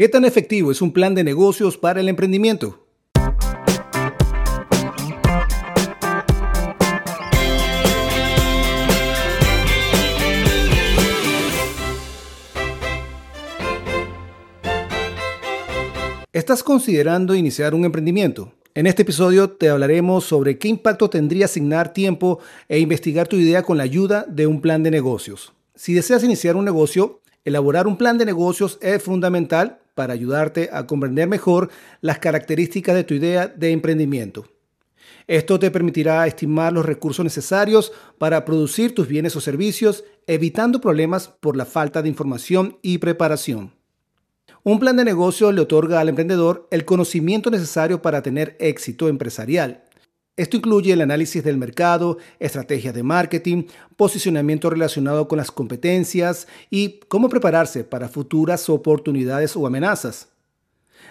¿Qué tan efectivo es un plan de negocios para el emprendimiento? ¿Estás considerando iniciar un emprendimiento? En este episodio te hablaremos sobre qué impacto tendría asignar tiempo e investigar tu idea con la ayuda de un plan de negocios. Si deseas iniciar un negocio, elaborar un plan de negocios es fundamental para ayudarte a comprender mejor las características de tu idea de emprendimiento. Esto te permitirá estimar los recursos necesarios para producir tus bienes o servicios, evitando problemas por la falta de información y preparación. Un plan de negocio le otorga al emprendedor el conocimiento necesario para tener éxito empresarial. Esto incluye el análisis del mercado, estrategias de marketing, posicionamiento relacionado con las competencias y cómo prepararse para futuras oportunidades o amenazas.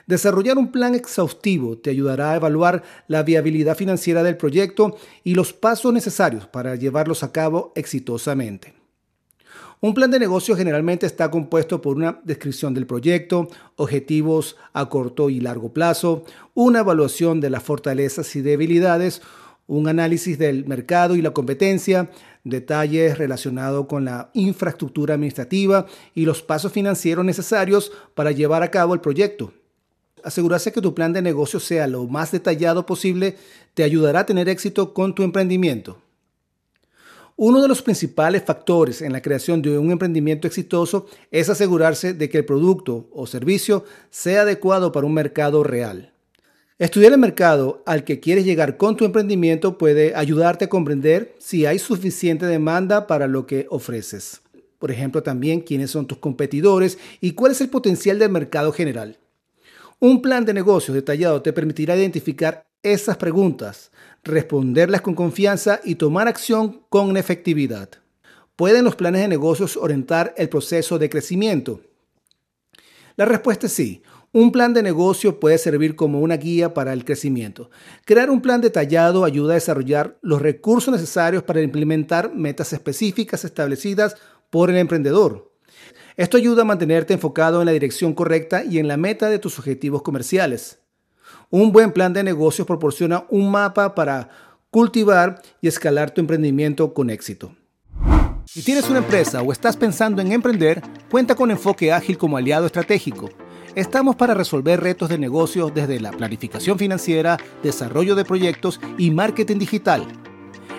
Desarrollar un plan exhaustivo te ayudará a evaluar la viabilidad financiera del proyecto y los pasos necesarios para llevarlos a cabo exitosamente. Un plan de negocio generalmente está compuesto por una descripción del proyecto, objetivos a corto y largo plazo, una evaluación de las fortalezas y debilidades, un análisis del mercado y la competencia, detalles relacionados con la infraestructura administrativa y los pasos financieros necesarios para llevar a cabo el proyecto. Asegurarse que tu plan de negocio sea lo más detallado posible te ayudará a tener éxito con tu emprendimiento. Uno de los principales factores en la creación de un emprendimiento exitoso es asegurarse de que el producto o servicio sea adecuado para un mercado real. Estudiar el mercado al que quieres llegar con tu emprendimiento puede ayudarte a comprender si hay suficiente demanda para lo que ofreces. Por ejemplo, también quiénes son tus competidores y cuál es el potencial del mercado general. Un plan de negocios detallado te permitirá identificar esas preguntas, responderlas con confianza y tomar acción con efectividad. ¿Pueden los planes de negocios orientar el proceso de crecimiento? La respuesta es sí. Un plan de negocio puede servir como una guía para el crecimiento. Crear un plan detallado ayuda a desarrollar los recursos necesarios para implementar metas específicas establecidas por el emprendedor. Esto ayuda a mantenerte enfocado en la dirección correcta y en la meta de tus objetivos comerciales. Un buen plan de negocios proporciona un mapa para cultivar y escalar tu emprendimiento con éxito. Si tienes una empresa o estás pensando en emprender, cuenta con Enfoque Ágil como aliado estratégico. Estamos para resolver retos de negocios desde la planificación financiera, desarrollo de proyectos y marketing digital.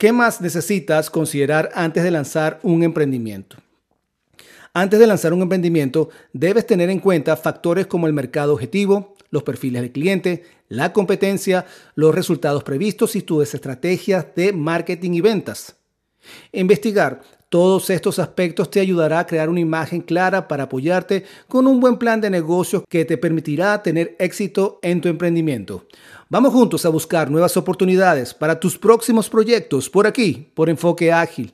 ¿Qué más necesitas considerar antes de lanzar un emprendimiento? Antes de lanzar un emprendimiento, debes tener en cuenta factores como el mercado objetivo, los perfiles del cliente, la competencia, los resultados previstos y tus estrategias de marketing y ventas. Investigar todos estos aspectos te ayudará a crear una imagen clara para apoyarte con un buen plan de negocios que te permitirá tener éxito en tu emprendimiento. Vamos juntos a buscar nuevas oportunidades para tus próximos proyectos por aquí, por Enfoque Ágil.